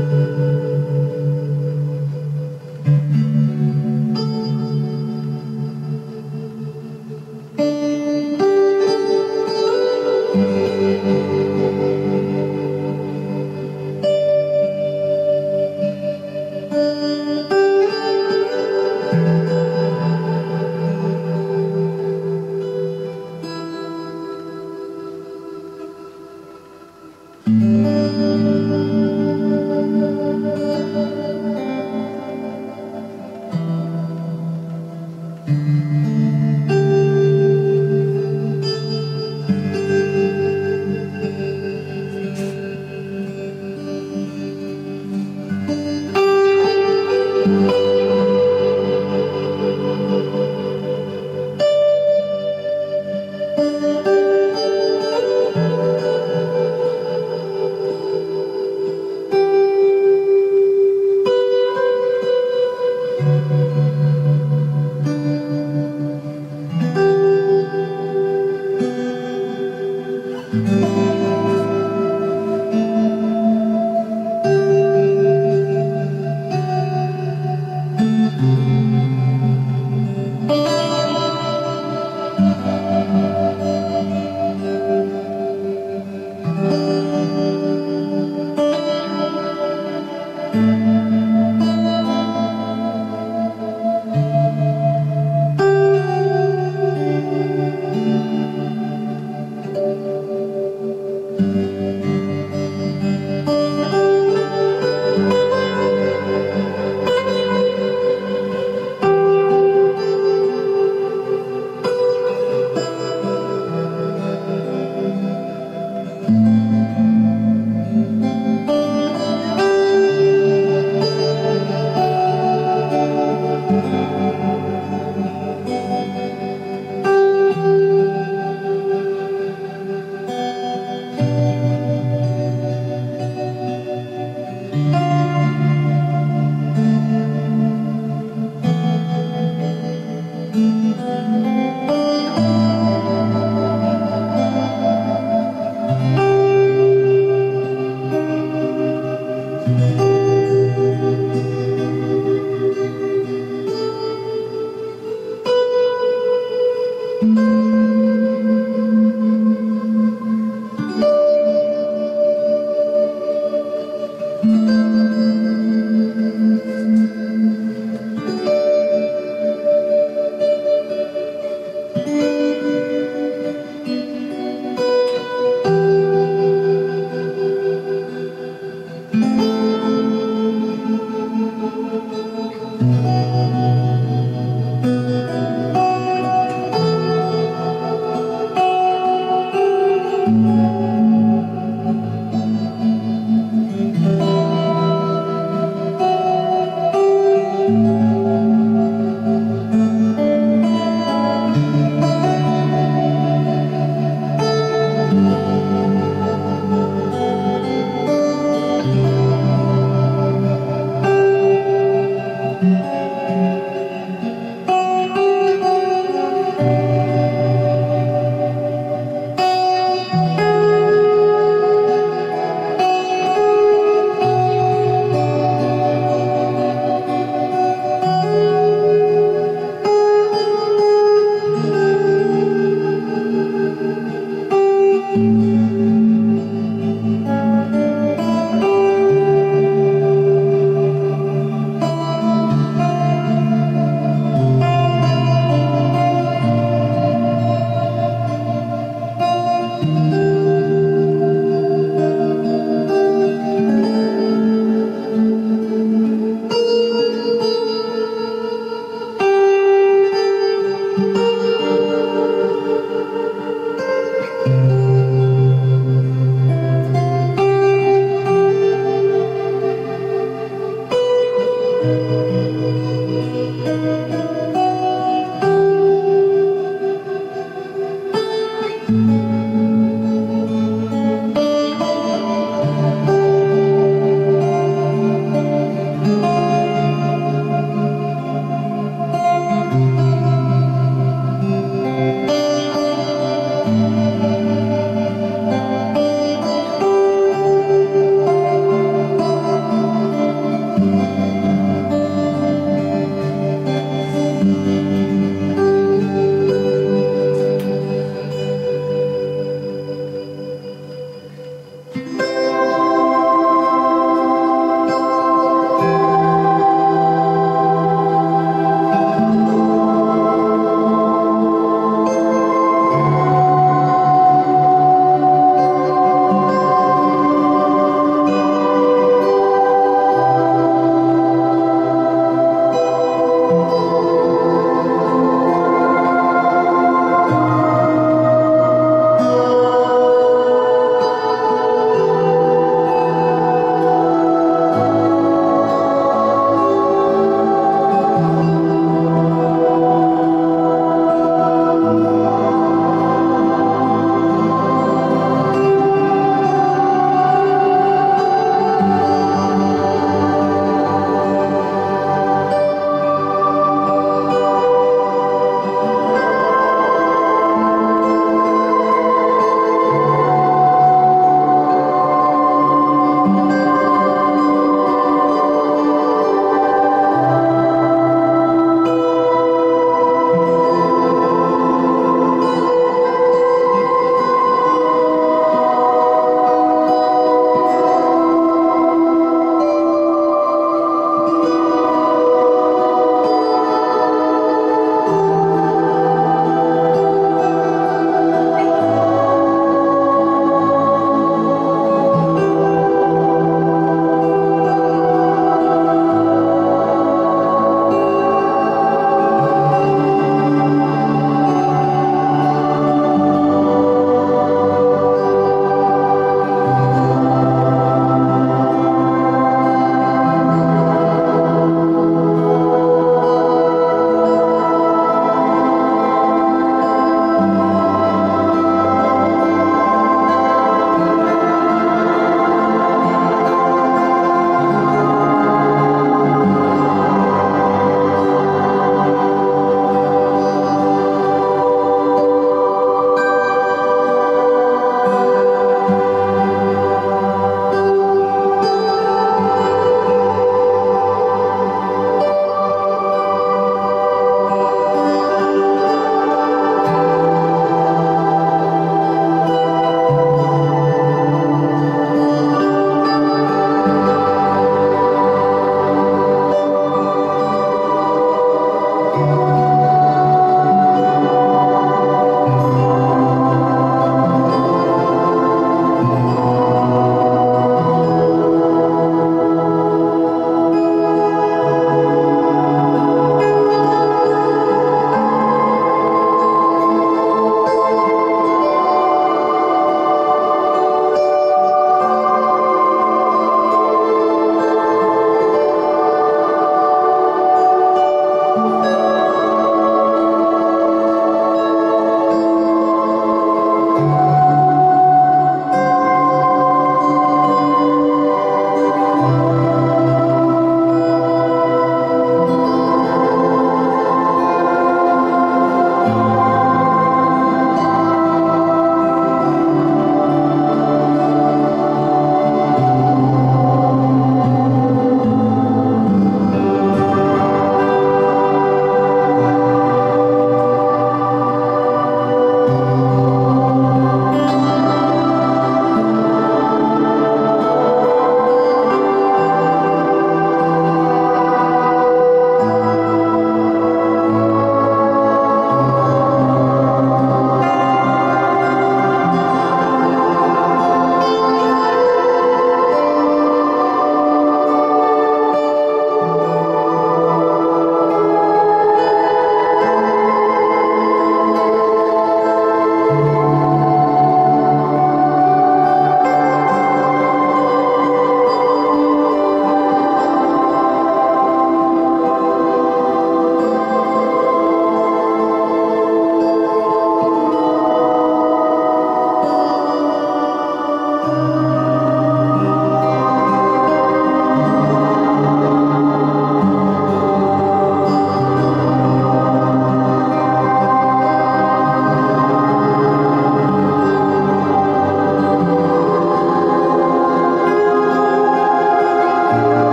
Música